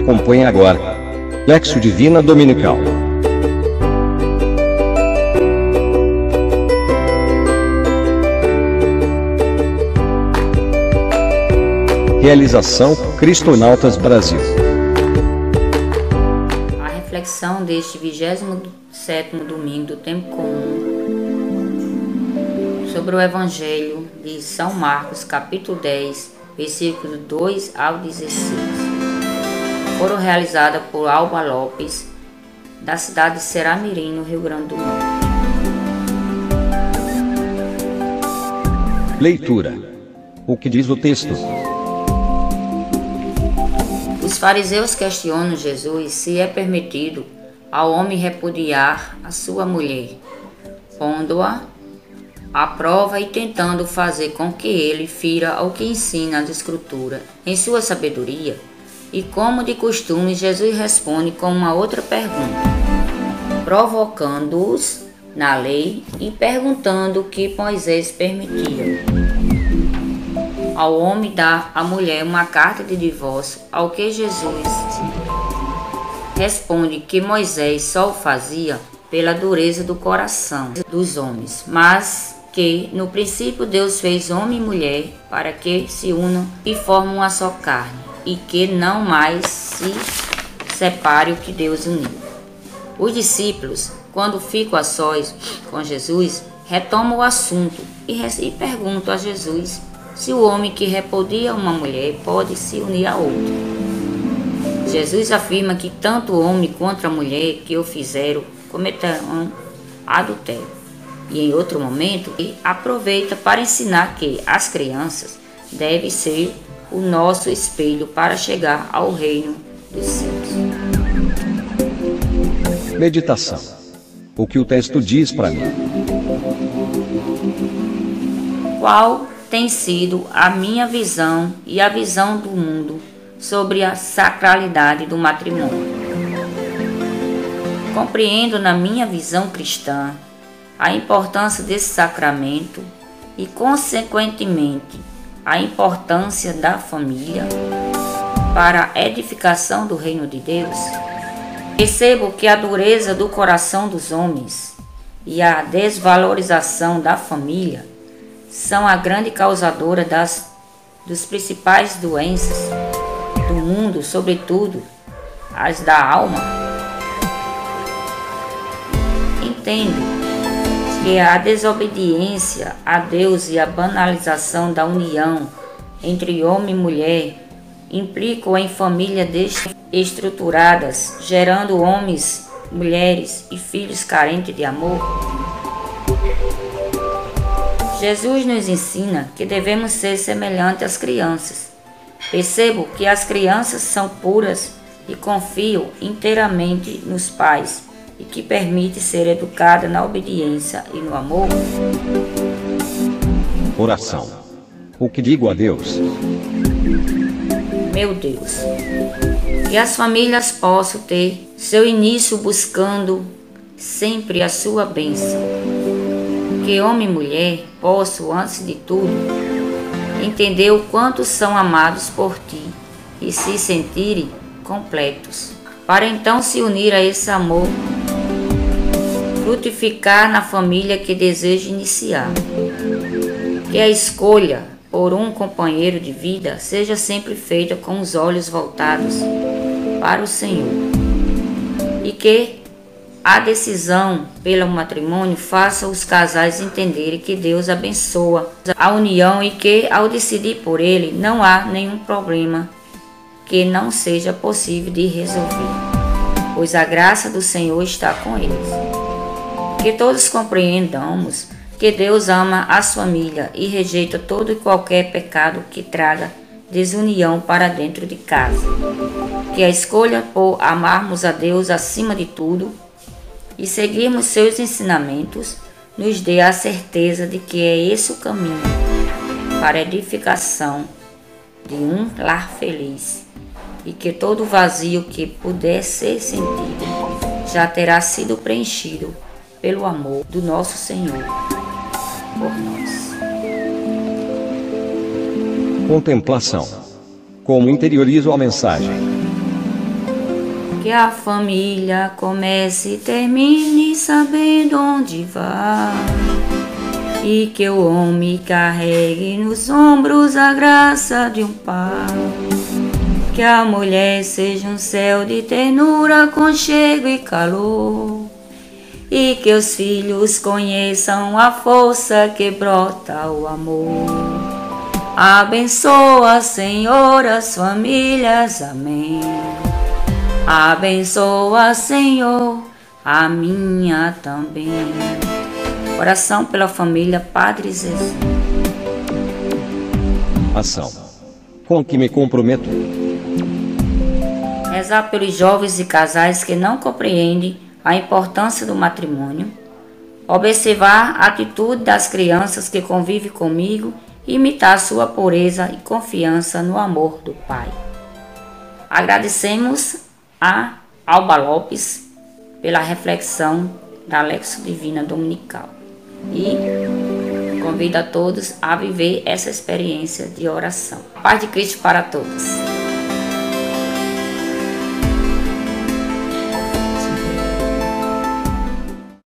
Acompanhe agora. Lexo Divina Dominical. Realização Cristonautas Brasil. A reflexão deste 27 domingo do tempo comum sobre o Evangelho de São Marcos, capítulo 10, versículos 2 ao 16. Foram realizadas por Alba Lopes, da cidade de Seramirim, no Rio Grande do Norte. Leitura. O que diz o texto? Os fariseus questionam Jesus se é permitido ao homem repudiar a sua mulher, pondo-a à prova e tentando fazer com que ele fira o que ensina as Escrituras em sua sabedoria. E como de costume, Jesus responde com uma outra pergunta, provocando-os na lei e perguntando o que Moisés permitia. Ao homem dar à mulher uma carta de divórcio, ao que Jesus responde que Moisés só o fazia pela dureza do coração dos homens, mas que no princípio Deus fez homem e mulher para que se unam e formem uma só carne, e que não mais se separe o que Deus uniu. Os discípulos, quando ficam a sós com Jesus, retomam o assunto e, perguntam a Jesus se o homem que repudia uma mulher pode se unir a outra. Jesus afirma que tanto o homem quanto a mulher que o fizeram cometerão adultério. E em outro momento, aproveita para ensinar que as crianças devem ser o nosso espelho para chegar ao reino dos céus. Meditação. O que o texto diz para mim? Qual tem sido a minha visão e a visão do mundo sobre a sacralidade do matrimônio. Compreendo na minha visão cristã a importância desse sacramento e, consequentemente, a importância da família para a edificação do reino de Deus. Percebo que a dureza do coração dos homens e a desvalorização da família são a grande causadora das dos principais doenças do mundo, sobretudo as da alma. Entendo que a desobediência a Deus e a banalização da união entre homem e mulher implicam em famílias desestruturadas, gerando homens, mulheres e filhos carentes de amor. Jesus nos ensina que devemos ser semelhantes às crianças. Percebo que as crianças são puras e confiam inteiramente nos pais e que permite ser educada na obediência e no amor. Oração. O que digo a Deus? Meu Deus, que as famílias possam ter seu início buscando sempre a sua bênção que homem e mulher possam, antes de tudo, entender o quanto são amados por ti e se sentirem completos, para então se unir a esse amor, frutificar na família que deseja iniciar. Que a escolha por um companheiro de vida seja sempre feita com os olhos voltados para o Senhor. E que a decisão pelo matrimônio faça os casais entenderem que Deus abençoa a união e que, ao decidir por ele, não há nenhum problema que não seja possível de resolver, pois a graça do Senhor está com eles. Que todos compreendamos que Deus ama as famílias e rejeita todo e qualquer pecado que traga desunião para dentro de casa. Que a escolha por amarmos a Deus acima de tudo e seguirmos seus ensinamentos, nos dê a certeza de que é esse o caminho para a edificação de um lar feliz e que todo vazio que puder ser sentido já terá sido preenchido pelo amor do nosso Senhor por nós. Contemplação. Como interiorizo a mensagem? Que a família comece e termine sabendo onde vai. E que o homem carregue nos ombros a graça de um pai. Que a mulher seja um céu de ternura, conchego e calor. E que os filhos conheçam a força que brota o amor. Abençoa, Senhor, as famílias. Amém. Abençoa, Senhor, a minha também. Oração pela família Padre Zezé. Ação. Com que me comprometo. Rezar pelos jovens e casais que não compreendem a importância do matrimônio. Observar a atitude das crianças que convivem comigo e imitar sua pureza e confiança no amor do Pai. Agradecemos a Alba Lopes pela reflexão da Lexo Divina Dominical e convido a todos a viver essa experiência de oração. Paz de Cristo para todos.